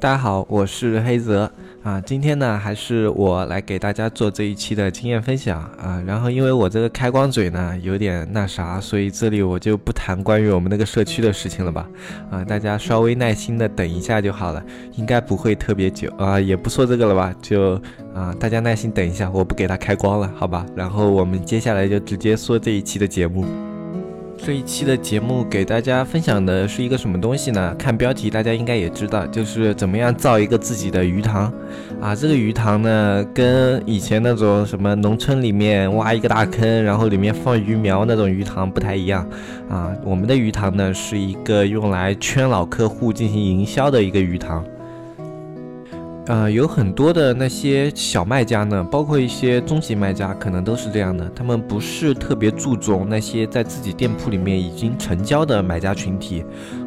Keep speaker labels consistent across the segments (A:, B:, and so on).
A: 大家好，我是黑泽啊。今天呢，还是我来给大家做这一期的经验分享啊。然后，因为我这个开光嘴呢有点那啥，所以这里我就不谈关于我们那个社区的事情了吧啊。大家稍微耐心的等一下就好了，应该不会特别久啊。也不说这个了吧，就啊，大家耐心等一下，我不给他开光了，好吧。然后我们接下来就直接说这一期的节目。这一期的节目给大家分享的是一个什么东西呢？看标题大家应该也知道，就是怎么样造一个自己的鱼塘啊。这个鱼塘呢，跟以前那种什么农村里面挖一个大坑，然后里面放鱼苗那种鱼塘不太一样啊。我们的鱼塘呢，是一个用来圈老客户进行营销的一个鱼塘。呃，有很多的那些小卖家呢，包括一些中级卖家，可能都是这样的。他们不是特别注重那些在自己店铺里面已经成交的买家群体，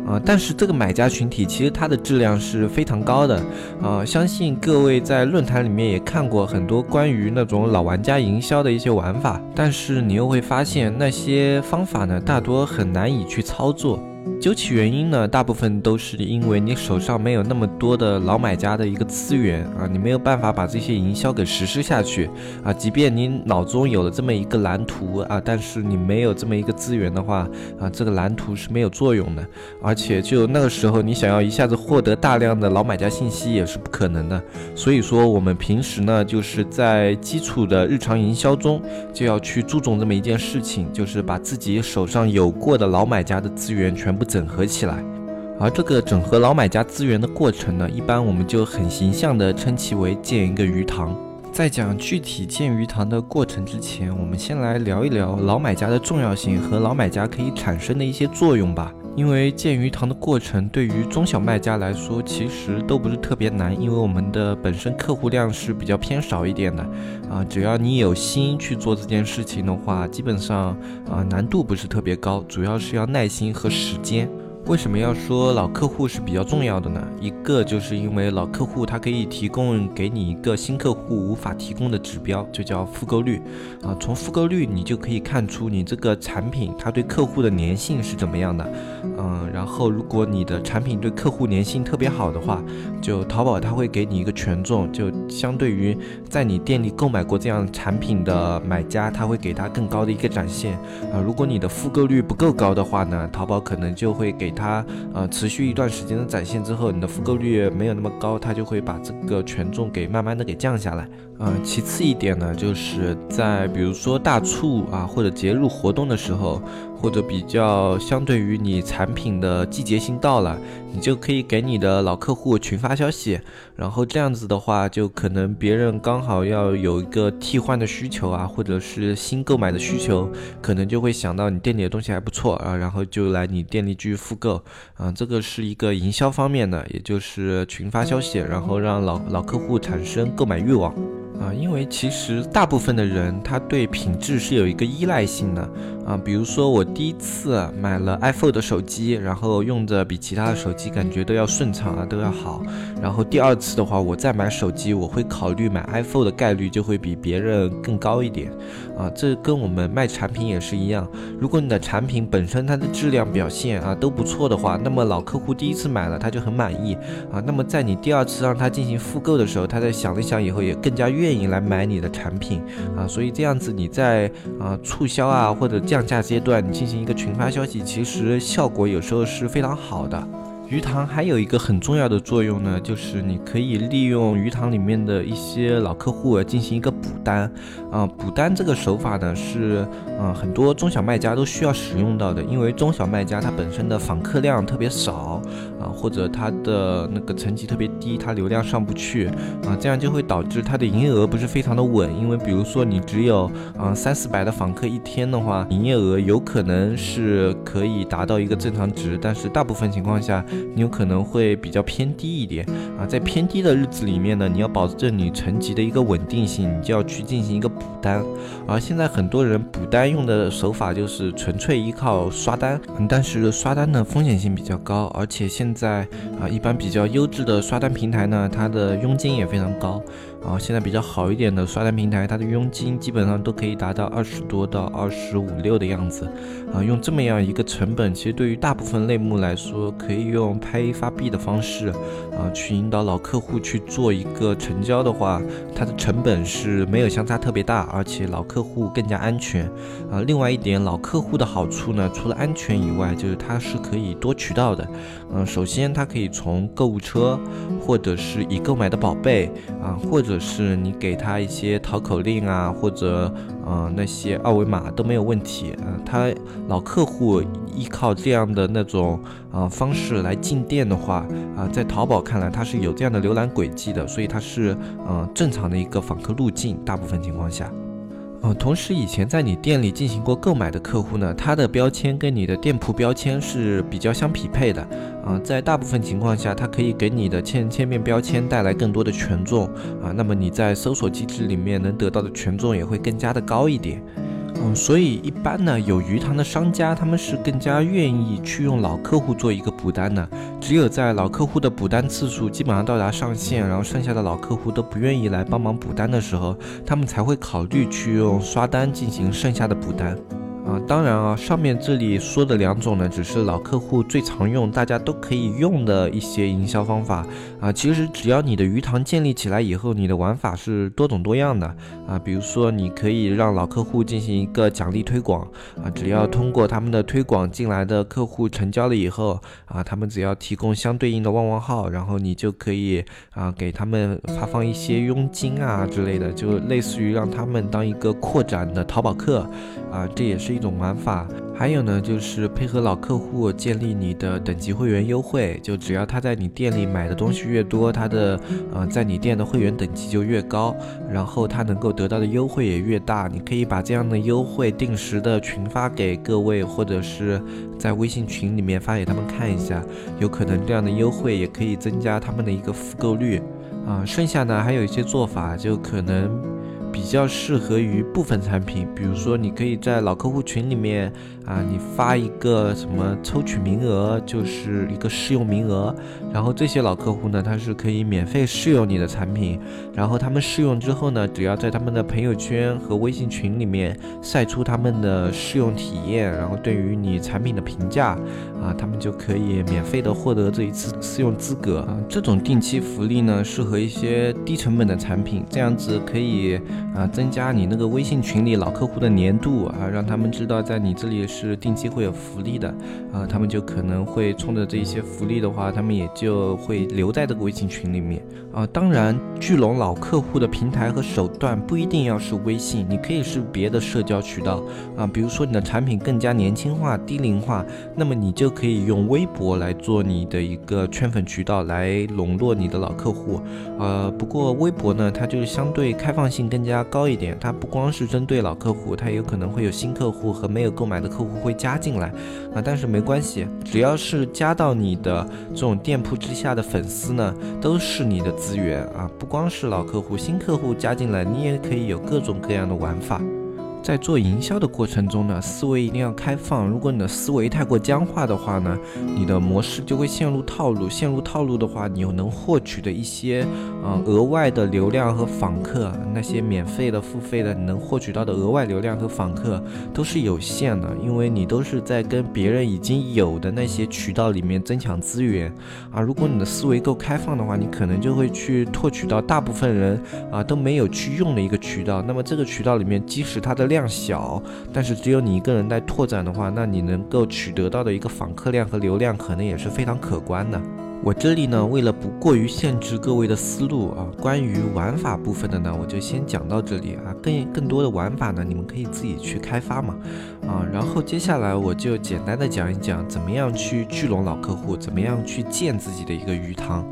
A: 啊，但是这个买家群体其实它的质量是非常高的，啊，相信各位在论坛里面也看过很多关于那种老玩家营销的一些玩法，但是你又会发现那些方法呢，大多很难以去操作。究其原因呢，大部分都是因为你手上没有那么多的老买家的一个资源啊，你没有办法把这些营销给实施下去啊。即便你脑中有了这么一个蓝图啊，但是你没有这么一个资源的话啊，这个蓝图是没有作用的。而且就那个时候，你想要一下子获得大量的老买家信息也是不可能的。所以说，我们平时呢，就是在基础的日常营销中，就要去注重这么一件事情，就是把自己手上有过的老买家的资源全。不整合起来，而这个整合老买家资源的过程呢，一般我们就很形象的称其为建一个鱼塘。在讲具体建鱼塘的过程之前，我们先来聊一聊老买家的重要性和老买家可以产生的一些作用吧。因为建鱼塘的过程对于中小卖家来说，其实都不是特别难，因为我们的本身客户量是比较偏少一点的，啊，只要你有心去做这件事情的话，基本上啊难度不是特别高，主要是要耐心和时间。为什么要说老客户是比较重要的呢？一个就是因为老客户他可以提供给你一个新客户无法提供的指标，就叫复购率啊。从复购率你就可以看出你这个产品它对客户的粘性是怎么样的。嗯，然后如果你的产品对客户粘性特别好的话，就淘宝它会给你一个权重，就相对于在你店里购买过这样产品的买家，他会给他更高的一个展现啊。如果你的复购率不够高的话呢，淘宝可能就会给它呃持续一段时间的展现之后，你的复购率没有那么高，它就会把这个权重给慢慢的给降下来。呃，其次一点呢，就是在比如说大促啊或者节日活动的时候。或者比较相对于你产品的季节性到了，你就可以给你的老客户群发消息，然后这样子的话，就可能别人刚好要有一个替换的需求啊，或者是新购买的需求，可能就会想到你店里的东西还不错啊，然后就来你店里继续复购啊，这个是一个营销方面的，也就是群发消息，然后让老老客户产生购买欲望。啊，因为其实大部分的人他对品质是有一个依赖性的啊。比如说我第一次买了 iPhone 的手机，然后用着比其他的手机感觉都要顺畅啊，都要好。然后第二次的话，我再买手机，我会考虑买 iPhone 的概率就会比别人更高一点啊。这跟我们卖产品也是一样，如果你的产品本身它的质量表现啊都不错的话，那么老客户第一次买了他就很满意啊。那么在你第二次让他进行复购的时候，他在想了想以后也更加愿。愿意来买你的产品啊，所以这样子你在啊促销啊或者降价阶段，你进行一个群发消息，其实效果有时候是非常好的。鱼塘还有一个很重要的作用呢，就是你可以利用鱼塘里面的一些老客户进行一个补单。啊，补单这个手法呢，是嗯很多中小卖家都需要使用到的，因为中小卖家它本身的访客量特别少啊，或者它的那个层级特别低，它流量上不去啊，这样就会导致它的营业额不是非常的稳。因为比如说你只有嗯三四百的访客一天的话，营业额有可能是可以达到一个正常值，但是大部分情况下你有可能会比较偏低一点啊，在偏低的日子里面呢，你要保证你层级的一个稳定性，你就要去进行一个。补单，而现在很多人补单用的手法就是纯粹依靠刷单，但是刷单的风险性比较高，而且现在啊，一般比较优质的刷单平台呢，它的佣金也非常高。啊，现在比较好一点的刷单平台，它的佣金基本上都可以达到二十多到二十五六的样子。啊，用这么样一个成本，其实对于大部分类目来说，可以用拍 A 发 B 的方式，啊，去引导老客户去做一个成交的话，它的成本是没有相差特别大，而且老客户更加安全。啊，另外一点，老客户的好处呢，除了安全以外，就是它是可以多渠道的。嗯，首先它可以从购物车，或者是已购买的宝贝，啊，或者是你给他一些淘口令啊，或者嗯那些二维码都没有问题。嗯，他老客户依靠这样的那种啊方式来进店的话，啊，在淘宝看来它是有这样的浏览轨迹的，所以它是嗯正常的一个访客路径，大部分情况下。呃，同时以前在你店里进行过购买的客户呢，他的标签跟你的店铺标签是比较相匹配的。啊，在大部分情况下，它可以给你的千千面标签带来更多的权重啊，那么你在搜索机制里面能得到的权重也会更加的高一点。嗯，所以一般呢，有鱼塘的商家，他们是更加愿意去用老客户做一个补单的。只有在老客户的补单次数基本上到达上限，然后剩下的老客户都不愿意来帮忙补单的时候，他们才会考虑去用刷单进行剩下的补单。当然啊，上面这里说的两种呢，只是老客户最常用、大家都可以用的一些营销方法啊。其实只要你的鱼塘建立起来以后，你的玩法是多种多样的啊。比如说，你可以让老客户进行一个奖励推广啊，只要通过他们的推广进来的客户成交了以后啊，他们只要提供相对应的旺旺号，然后你就可以啊给他们发放一些佣金啊之类的，就类似于让他们当一个扩展的淘宝客啊，这也是。一种玩法，还有呢，就是配合老客户建立你的等级会员优惠，就只要他在你店里买的东西越多，他的呃在你店的会员等级就越高，然后他能够得到的优惠也越大。你可以把这样的优惠定时的群发给各位，或者是在微信群里面发给他们看一下，有可能这样的优惠也可以增加他们的一个复购率啊。剩下呢还有一些做法，就可能。比较适合于部分产品，比如说你可以在老客户群里面啊，你发一个什么抽取名额，就是一个试用名额，然后这些老客户呢，他是可以免费试用你的产品，然后他们试用之后呢，只要在他们的朋友圈和微信群里面晒出他们的试用体验，然后对于你产品的评价啊，他们就可以免费的获得这一次试用资格啊。这种定期福利呢，适合一些低成本的产品，这样子可以。啊，增加你那个微信群里老客户的粘度啊，让他们知道在你这里是定期会有福利的啊，他们就可能会冲着这些福利的话，他们也就会留在这个微信群里面啊。当然，聚拢老客户的平台和手段不一定要是微信，你可以是别的社交渠道啊，比如说你的产品更加年轻化、低龄化，那么你就可以用微博来做你的一个圈粉渠道，来笼络你的老客户。呃，不过微博呢，它就是相对开放性更加。高一点，它不光是针对老客户，它有可能会有新客户和没有购买的客户会加进来啊。但是没关系，只要是加到你的这种店铺之下的粉丝呢，都是你的资源啊。不光是老客户，新客户加进来，你也可以有各种各样的玩法。在做营销的过程中呢，思维一定要开放。如果你的思维太过僵化的话呢，你的模式就会陷入套路。陷入套路的话，你又能获取的一些，嗯，额外的流量和访客，那些免费的、付费的，你能获取到的额外流量和访客都是有限的，因为你都是在跟别人已经有的那些渠道里面增强资源啊。如果你的思维够开放的话，你可能就会去拓取到大部分人啊都没有去用的一个渠道。那么这个渠道里面，即使它的量小，但是只有你一个人在拓展的话，那你能够取得到的一个访客量和流量可能也是非常可观的。我这里呢，为了不过于限制各位的思路啊，关于玩法部分的呢，我就先讲到这里啊。更更多的玩法呢，你们可以自己去开发嘛，啊。然后接下来我就简单的讲一讲，怎么样去聚拢老客户，怎么样去建自己的一个鱼塘。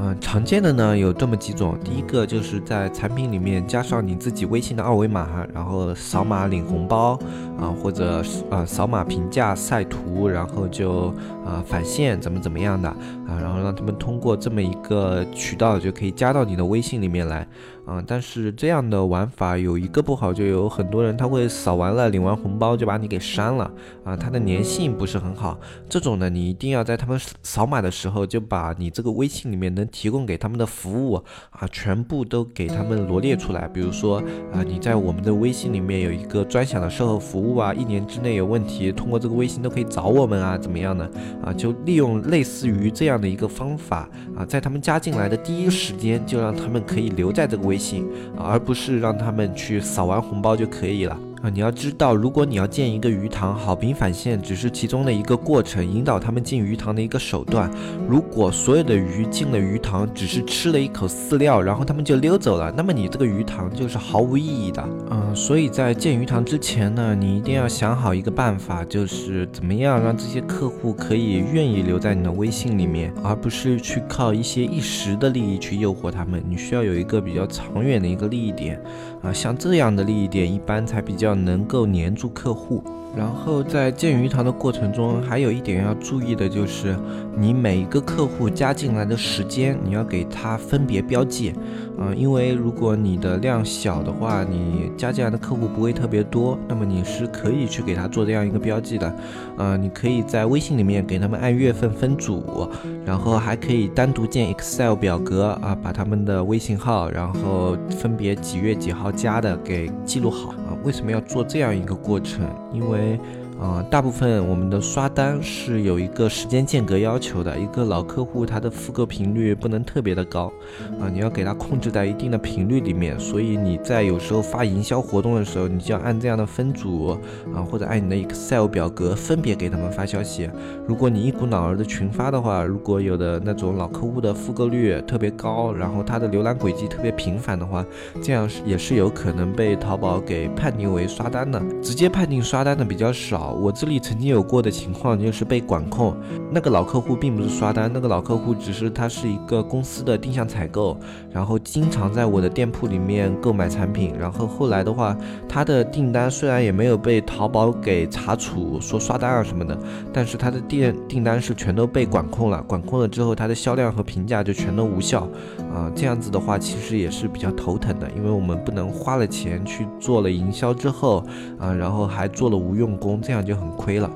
A: 嗯，常见的呢有这么几种，第一个就是在产品里面加上你自己微信的二维码，然后扫码领红包啊，或者呃扫码评价晒图，然后就啊返现怎么怎么样的啊，然后让他们通过这么一个渠道就可以加到你的微信里面来。啊，但是这样的玩法有一个不好，就有很多人他会扫完了领完红包就把你给删了啊，它的粘性不是很好。这种呢，你一定要在他们扫码的时候就把你这个微信里面能提供给他们的服务啊，全部都给他们罗列出来。比如说啊，你在我们的微信里面有一个专享的售后服务啊，一年之内有问题，通过这个微信都可以找我们啊，怎么样的啊？就利用类似于这样的一个方法啊，在他们加进来的第一时间就让他们可以留在这个微信。而不是让他们去扫完红包就可以了。啊，你要知道，如果你要建一个鱼塘，好评返现只是其中的一个过程，引导他们进鱼塘的一个手段。如果所有的鱼进了鱼塘，只是吃了一口饲料，然后他们就溜走了，那么你这个鱼塘就是毫无意义的。嗯，所以在建鱼塘之前呢，你一定要想好一个办法，就是怎么样让这些客户可以愿意留在你的微信里面，而不是去靠一些一时的利益去诱惑他们。你需要有一个比较长远的一个利益点。啊，像这样的利益点，一般才比较能够黏住客户。然后在建鱼塘的过程中，还有一点要注意的就是，你每一个客户加进来的时间，你要给他分别标记。嗯，因为如果你的量小的话，你加进来的客户不会特别多，那么你是可以去给他做这样一个标记的。嗯，你可以在微信里面给他们按月份分组，然后还可以单独建 Excel 表格啊，把他们的微信号，然后分别几月几号加的给记录好啊。为什么要做这样一个过程？因为啊，大部分我们的刷单是有一个时间间隔要求的，一个老客户他的复购频率不能特别的高，啊，你要给他控制在一定的频率里面，所以你在有时候发营销活动的时候，你就要按这样的分组啊，或者按你的 Excel 表格分别给他们发消息。如果你一股脑儿的群发的话，如果有的那种老客户的复购率特别高，然后他的浏览轨迹特别频繁的话，这样是也是有可能被淘宝给判定为刷单的，直接判定刷单的比较少。我这里曾经有过的情况就是被管控，那个老客户并不是刷单，那个老客户只是他是一个公司的定向采购，然后经常在我的店铺里面购买产品，然后后来的话，他的订单虽然也没有被淘宝给查处说刷单啊什么的，但是他的店订单是全都被管控了，管控了之后，他的销量和评价就全都无效，啊，这样子的话其实也是比较头疼的，因为我们不能花了钱去做了营销之后，啊，然后还做了无用功，这样。那就很亏了。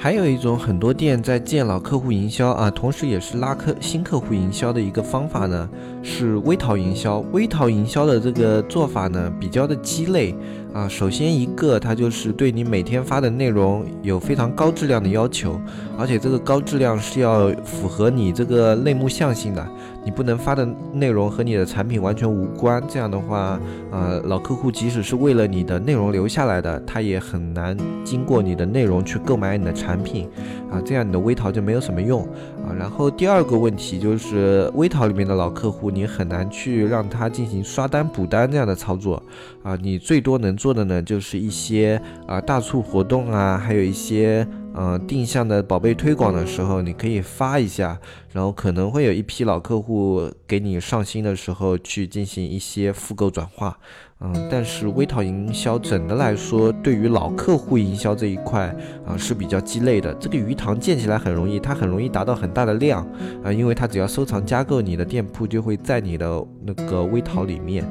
A: 还有一种很多店在建老客户营销啊，同时也是拉客新客户营销的一个方法呢，是微淘营销。微淘营销的这个做法呢，比较的鸡肋。啊，首先一个，它就是对你每天发的内容有非常高质量的要求，而且这个高质量是要符合你这个类目向性的，你不能发的内容和你的产品完全无关。这样的话，呃，老客户即使是为了你的内容留下来的，他也很难经过你的内容去购买你的产品。啊，这样你的微淘就没有什么用啊。然后第二个问题就是微淘里面的老客户，你很难去让他进行刷单补单这样的操作啊，你最多能做的呢，就是一些啊大促活动啊，还有一些。嗯，定向的宝贝推广的时候，你可以发一下，然后可能会有一批老客户给你上新的时候去进行一些复购转化。嗯，但是微淘营销整的来说，对于老客户营销这一块啊是比较鸡肋的。这个鱼塘建起来很容易，它很容易达到很大的量啊，因为它只要收藏加购，你的店铺就会在你的那个微淘里面。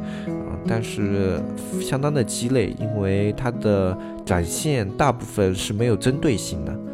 A: 但是相当的鸡肋，因为它的展现大部分是没有针对性的。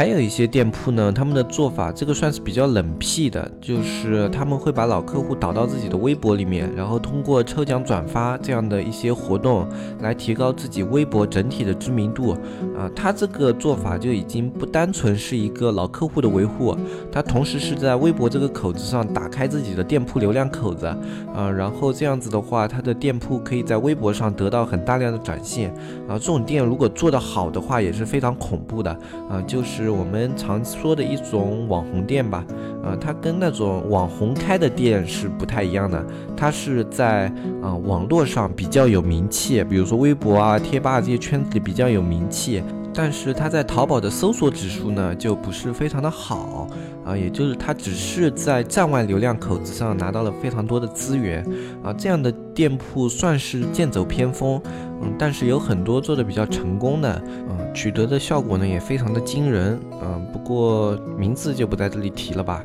A: 还有一些店铺呢，他们的做法这个算是比较冷僻的，就是他们会把老客户导到自己的微博里面，然后通过抽奖转发这样的一些活动来提高自己微博整体的知名度。啊，他这个做法就已经不单纯是一个老客户的维护，他同时是在微博这个口子上打开自己的店铺流量口子，啊，然后这样子的话，他的店铺可以在微博上得到很大量的展现。啊，这种店如果做得好的话，也是非常恐怖的。啊，就是我们常说的一种网红店吧。呃，它跟那种网红开的店是不太一样的，它是在啊网络上比较有名气，比如说微博啊、贴吧这些圈子里比较有名气。但是它在淘宝的搜索指数呢，就不是非常的好啊，也就是它只是在站外流量口子上拿到了非常多的资源啊，这样的店铺算是剑走偏锋，嗯，但是有很多做的比较成功的，嗯，取得的效果呢也非常的惊人，嗯，不过名字就不在这里提了吧，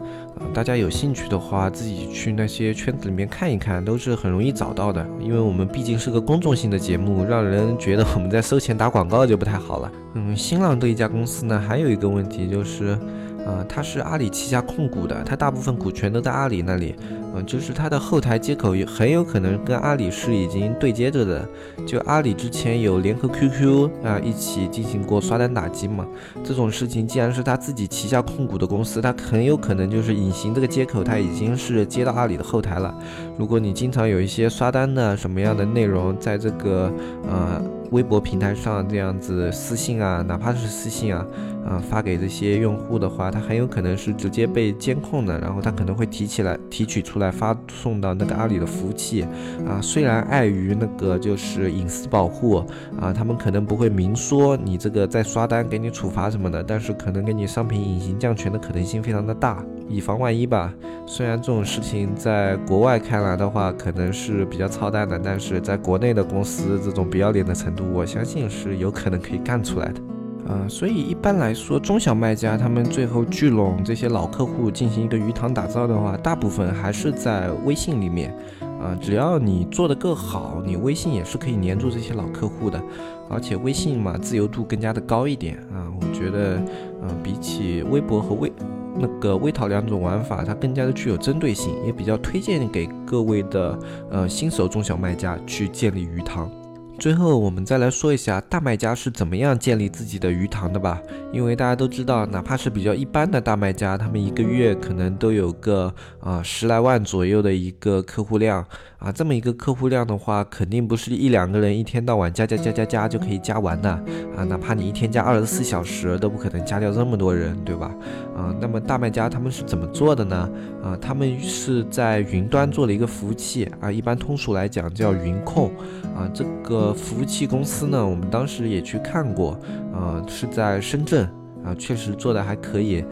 A: 大家有兴趣的话自己去那些圈子里面看一看，都是很容易找到的，因为我们毕竟是个公众性的节目，让人觉得我们在收钱打广告就不太好了。嗯，新浪这一家公司呢，还有一个问题就是，呃，它是阿里旗下控股的，它大部分股权都在阿里那里，嗯，就是它的后台接口很有可能跟阿里是已经对接着的，就阿里之前有联合 QQ 啊一起进行过刷单打击嘛，这种事情既然是他自己旗下控股的公司，它很有可能就是隐形这个接口，它已经是接到阿里的后台了。如果你经常有一些刷单的什么样的内容在这个呃。微博平台上这样子私信啊，哪怕是私信啊，啊发给这些用户的话，它很有可能是直接被监控的，然后它可能会提起来提取出来来发送到那个阿里的服务器啊。虽然碍于那个就是隐私保护啊，他们可能不会明说你这个在刷单给你处罚什么的，但是可能给你商品隐形降权的可能性非常的大，以防万一吧。虽然这种事情在国外看来的话可能是比较操蛋的，但是在国内的公司这种不要脸的程度。我相信是有可能可以干出来的，呃，所以一般来说，中小卖家他们最后聚拢这些老客户进行一个鱼塘打造的话，大部分还是在微信里面，啊，只要你做的更好，你微信也是可以黏住这些老客户的，而且微信嘛，自由度更加的高一点啊，我觉得，嗯，比起微博和微那个微淘两种玩法，它更加的具有针对性，也比较推荐给各位的呃新手中小卖家去建立鱼塘。最后，我们再来说一下大卖家是怎么样建立自己的鱼塘的吧。因为大家都知道，哪怕是比较一般的大卖家，他们一个月可能都有个啊十来万左右的一个客户量啊。这么一个客户量的话，肯定不是一两个人一天到晚加加加加加就可以加完的啊。哪怕你一天加二十四小时，都不可能加掉这么多人，对吧？啊，那么大卖家他们是怎么做的呢？啊，他们是在云端做了一个服务器啊，一般通俗来讲叫云控啊。这个服务器公司呢，我们当时也去看过啊，是在深圳。啊，确实做的还可以。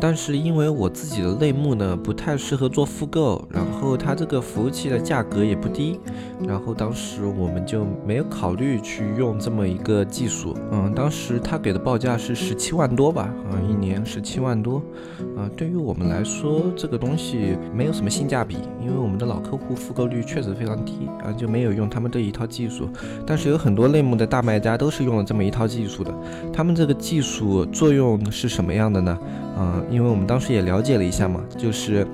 A: 但是因为我自己的类目呢不太适合做复购，然后它这个服务器的价格也不低，然后当时我们就没有考虑去用这么一个技术。嗯，当时他给的报价是十七万多吧，啊，一年十七万多。啊，对于我们来说，这个东西没有什么性价比，因为我们的老客户复购率确实非常低，啊，就没有用他们这一套技术。但是有很多类目的大卖家都是用了这么一套技术的，他们这个技术作用是什么样的呢？嗯，因为我们当时也了解了一下嘛，就是。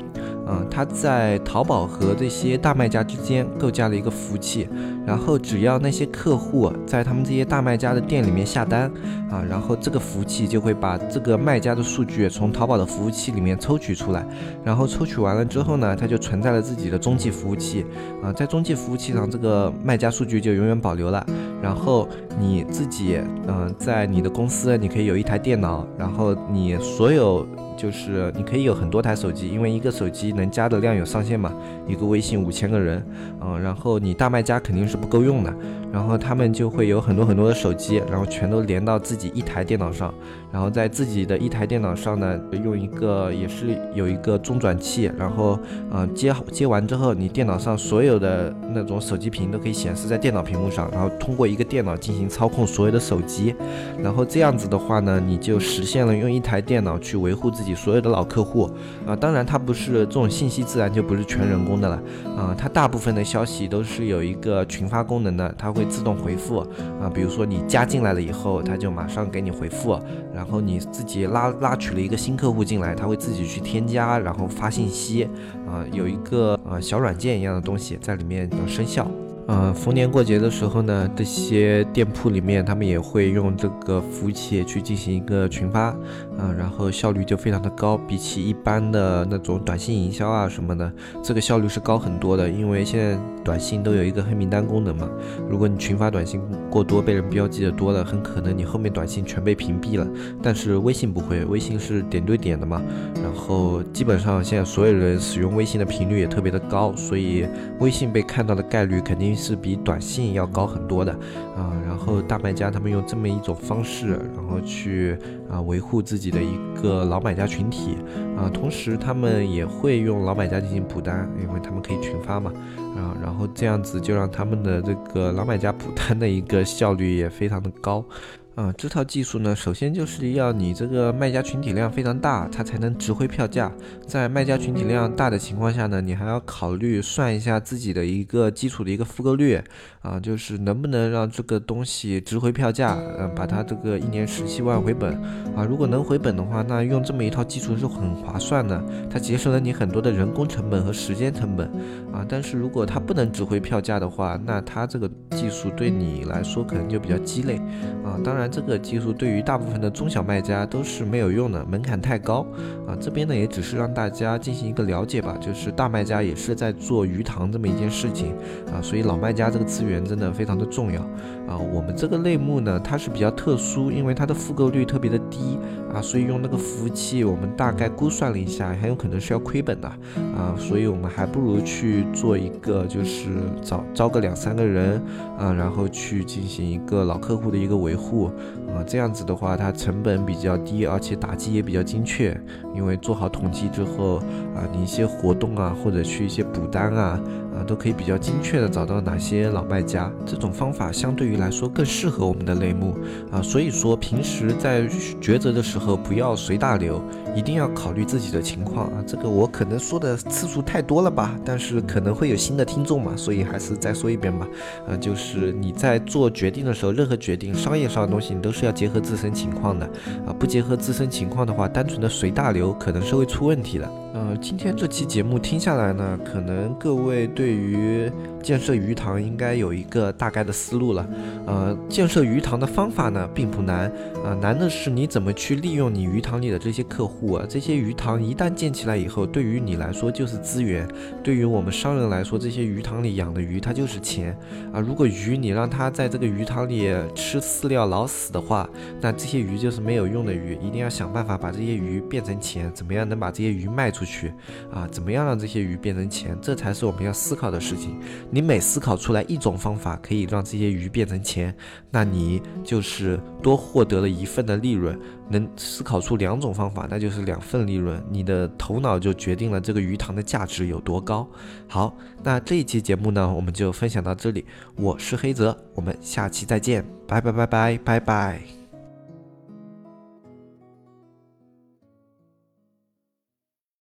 A: 嗯，他在淘宝和这些大卖家之间构架了一个服务器，然后只要那些客户在他们这些大卖家的店里面下单啊，然后这个服务器就会把这个卖家的数据从淘宝的服务器里面抽取出来，然后抽取完了之后呢，它就存在了自己的中继服务器啊，在中继服务器上，这个卖家数据就永远保留了。然后你自己，嗯，在你的公司，你可以有一台电脑，然后你所有。就是你可以有很多台手机，因为一个手机能加的量有上限嘛。一个微信五千个人，嗯，然后你大卖家肯定是不够用的，然后他们就会有很多很多的手机，然后全都连到自己一台电脑上，然后在自己的一台电脑上呢，用一个也是有一个中转器，然后嗯接好接完之后，你电脑上所有的那种手机屏都可以显示在电脑屏幕上，然后通过一个电脑进行操控所有的手机，然后这样子的话呢，你就实现了用一台电脑去维护自己。所有的老客户啊。当然，它不是这种信息自然就不是全人工的了啊。它大部分的消息都是有一个群发功能的，它会自动回复啊。比如说你加进来了以后，它就马上给你回复。然后你自己拉拉取了一个新客户进来，他会自己去添加，然后发信息啊，有一个啊小软件一样的东西在里面生效。呃，逢年过节的时候呢，这些店铺里面他们也会用这个服务器去进行一个群发，啊，然后效率就非常的高，比起一般的那种短信营销啊什么的，这个效率是高很多的。因为现在短信都有一个黑名单功能嘛，如果你群发短信过多，被人标记的多了，很可能你后面短信全被屏蔽了。但是微信不会，微信是点对点的嘛，然后基本上现在所有人使用微信的频率也特别的高，所以微信被看到的概率肯定。是比短信要高很多的啊，然后大卖家他们用这么一种方式，然后去啊维护自己的一个老买家群体啊，同时他们也会用老买家进行补单，因为他们可以群发嘛啊，然后这样子就让他们的这个老买家补单的一个效率也非常的高。啊，这套技术呢，首先就是要你这个卖家群体量非常大，它才能值回票价。在卖家群体量大的情况下呢，你还要考虑算一下自己的一个基础的一个复购率啊，就是能不能让这个东西值回票价，嗯，把它这个一年十七万回本啊。如果能回本的话，那用这么一套技术是很划算的，它节省了你很多的人工成本和时间成本啊。但是如果它不能值回票价的话，那它这个技术对你来说可能就比较鸡肋啊。当然。这个技术对于大部分的中小卖家都是没有用的，门槛太高啊。这边呢，也只是让大家进行一个了解吧，就是大卖家也是在做鱼塘这么一件事情啊。所以老卖家这个资源源真的非常的重要啊。我们这个类目呢，它是比较特殊，因为它的复购率特别的低啊，所以用那个服务器，我们大概估算了一下，很有可能是要亏本的啊。所以我们还不如去做一个，就是招招个两三个人啊，然后去进行一个老客户的一个维护。啊，这样子的话，它成本比较低，而且打击也比较精确。因为做好统计之后，啊，你一些活动啊，或者去一些补单啊，啊，都可以比较精确的找到哪些老卖家。这种方法相对于来说更适合我们的类目啊。所以说，平时在抉择的时候，不要随大流，一定要考虑自己的情况啊。这个我可能说的次数太多了吧，但是可能会有新的听众嘛，所以还是再说一遍吧。呃，就是你在做决定的时候，任何决定，商业上的东西。你都是要结合自身情况的啊，不结合自身情况的话，单纯的随大流可能是会出问题的。呃，今天这期节目听下来呢，可能各位对于建设鱼塘应该有一个大概的思路了。呃，建设鱼塘的方法呢并不难啊，难的是你怎么去利用你鱼塘里的这些客户啊。这些鱼塘一旦建起来以后，对于你来说就是资源，对于我们商人来说，这些鱼塘里养的鱼它就是钱啊。如果鱼你让它在这个鱼塘里吃饲料老死的话，那这些鱼就是没有用的鱼，一定要想办法把这些鱼变成钱，怎么样能把这些鱼卖？出去啊，怎么样让这些鱼变成钱？这才是我们要思考的事情。你每思考出来一种方法可以让这些鱼变成钱，那你就是多获得了一份的利润。能思考出两种方法，那就是两份利润。你的头脑就决定了这个鱼塘的价值有多高。好，那这一期节目呢，我们就分享到这里。我是黑泽，我们下期再见，拜拜拜拜拜拜。